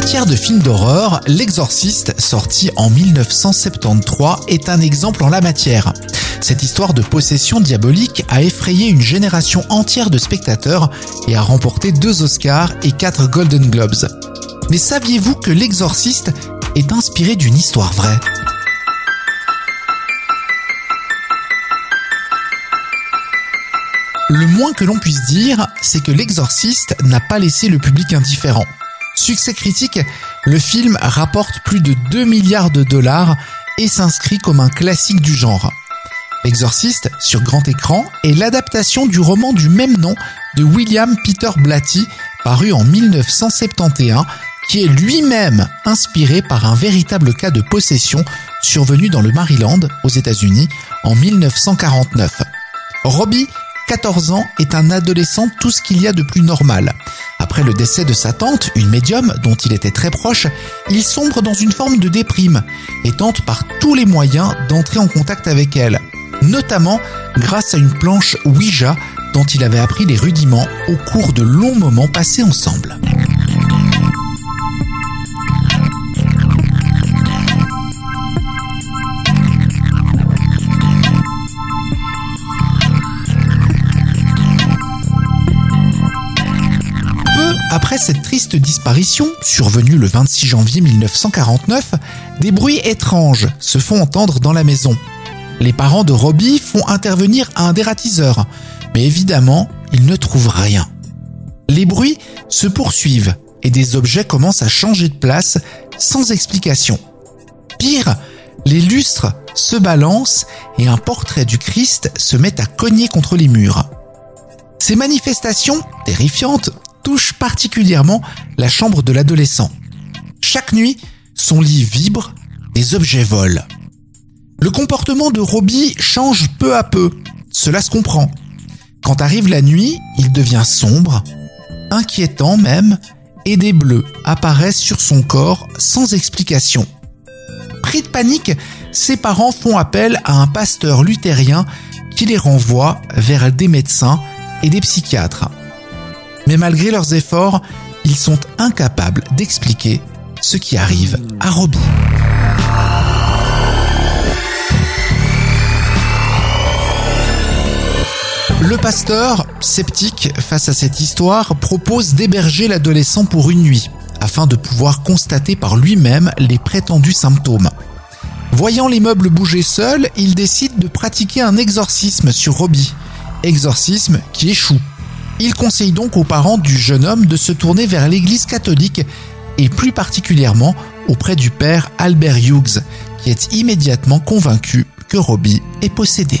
Matière de film d'horreur, L'Exorciste, sorti en 1973, est un exemple en la matière. Cette histoire de possession diabolique a effrayé une génération entière de spectateurs et a remporté deux Oscars et quatre Golden Globes. Mais saviez-vous que L'Exorciste est inspiré d'une histoire vraie? Le moins que l'on puisse dire, c'est que L'Exorciste n'a pas laissé le public indifférent. Succès critique, le film rapporte plus de 2 milliards de dollars et s'inscrit comme un classique du genre. L'Exorciste, sur grand écran, est l'adaptation du roman du même nom de William Peter Blatty, paru en 1971, qui est lui-même inspiré par un véritable cas de possession survenu dans le Maryland, aux États-Unis, en 1949. Robbie 14 ans, est un adolescent tout ce qu'il y a de plus normal. Après le décès de sa tante, une médium dont il était très proche, il sombre dans une forme de déprime et tente par tous les moyens d'entrer en contact avec elle, notamment grâce à une planche Ouija dont il avait appris les rudiments au cours de longs moments passés ensemble. Après cette triste disparition, survenue le 26 janvier 1949, des bruits étranges se font entendre dans la maison. Les parents de Robbie font intervenir un dératiseur, mais évidemment, ils ne trouvent rien. Les bruits se poursuivent et des objets commencent à changer de place sans explication. Pire, les lustres se balancent et un portrait du Christ se met à cogner contre les murs. Ces manifestations, terrifiantes, touche particulièrement la chambre de l'adolescent. Chaque nuit, son lit vibre, les objets volent. Le comportement de Robbie change peu à peu, cela se comprend. Quand arrive la nuit, il devient sombre, inquiétant même, et des bleus apparaissent sur son corps sans explication. Pris de panique, ses parents font appel à un pasteur luthérien qui les renvoie vers des médecins et des psychiatres. Mais malgré leurs efforts, ils sont incapables d'expliquer ce qui arrive à Robbie. Le pasteur, sceptique face à cette histoire, propose d'héberger l'adolescent pour une nuit, afin de pouvoir constater par lui-même les prétendus symptômes. Voyant les meubles bouger seuls, il décide de pratiquer un exorcisme sur Robbie. Exorcisme qui échoue. Il conseille donc aux parents du jeune homme de se tourner vers l'église catholique et plus particulièrement auprès du père Albert Hughes, qui est immédiatement convaincu que Robbie est possédé.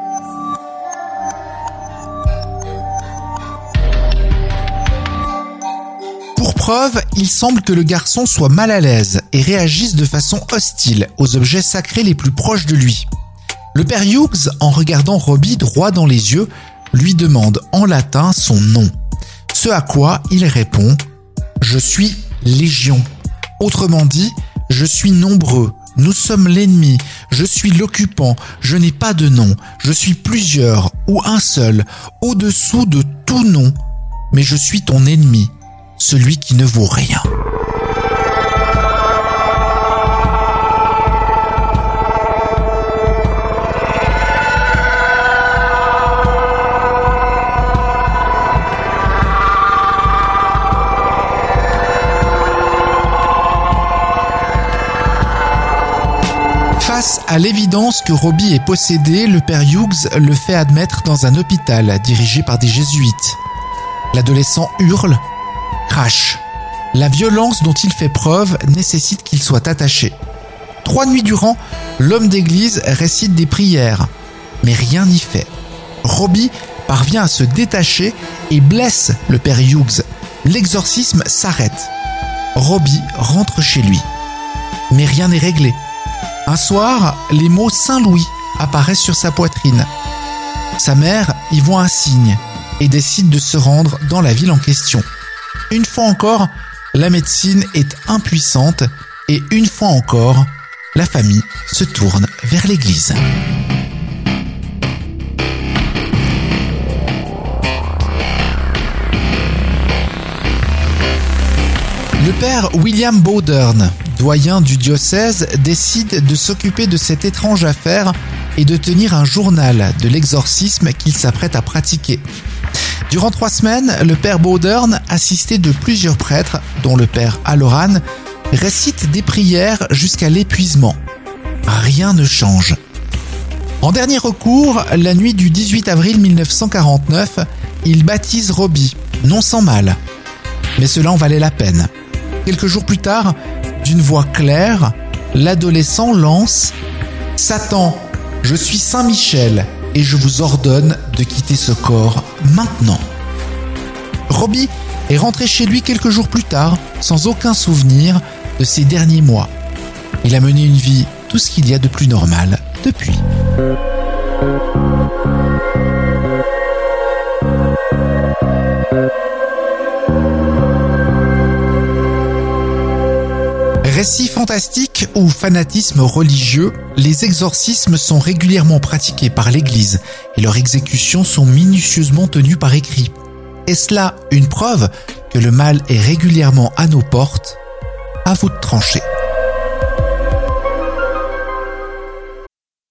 il semble que le garçon soit mal à l'aise et réagisse de façon hostile aux objets sacrés les plus proches de lui. Le père Hughes, en regardant Robbie droit dans les yeux, lui demande en latin son nom. Ce à quoi il répond ⁇ Je suis Légion ⁇ Autrement dit, je suis nombreux, nous sommes l'ennemi, je suis l'occupant, je n'ai pas de nom, je suis plusieurs ou un seul, au-dessous de tout nom, mais je suis ton ennemi, celui qui ne vaut rien. Face à l'évidence que Robbie est possédé, le père Hughes le fait admettre dans un hôpital dirigé par des jésuites. L'adolescent hurle, La violence dont il fait preuve nécessite qu'il soit attaché. Trois nuits durant, l'homme d'église récite des prières, mais rien n'y fait. Robbie parvient à se détacher et blesse le père Hughes. L'exorcisme s'arrête. Robbie rentre chez lui. Mais rien n'est réglé. Un soir, les mots Saint-Louis apparaissent sur sa poitrine. Sa mère y voit un signe et décide de se rendre dans la ville en question. Une fois encore, la médecine est impuissante et une fois encore, la famille se tourne vers l'église. Le père William Bowdern, doyen du diocèse, décide de s'occuper de cette étrange affaire et de tenir un journal de l'exorcisme qu'il s'apprête à pratiquer. Durant trois semaines, le père Bowdern, assisté de plusieurs prêtres, dont le père Aloran, récite des prières jusqu'à l'épuisement. Rien ne change. En dernier recours, la nuit du 18 avril 1949, il baptise Robbie, non sans mal. Mais cela en valait la peine. Quelques jours plus tard, d'une voix claire, l'adolescent lance ⁇ Satan, je suis Saint Michel et je vous ordonne de quitter ce corps maintenant. Robbie est rentré chez lui quelques jours plus tard, sans aucun souvenir de ses derniers mois. Il a mené une vie tout ce qu'il y a de plus normal depuis. Récits fantastiques ou fanatisme religieux, les exorcismes sont régulièrement pratiqués par l'Église et leurs exécutions sont minutieusement tenues par écrit. Est-ce là une preuve que le mal est régulièrement à nos portes À vous de trancher.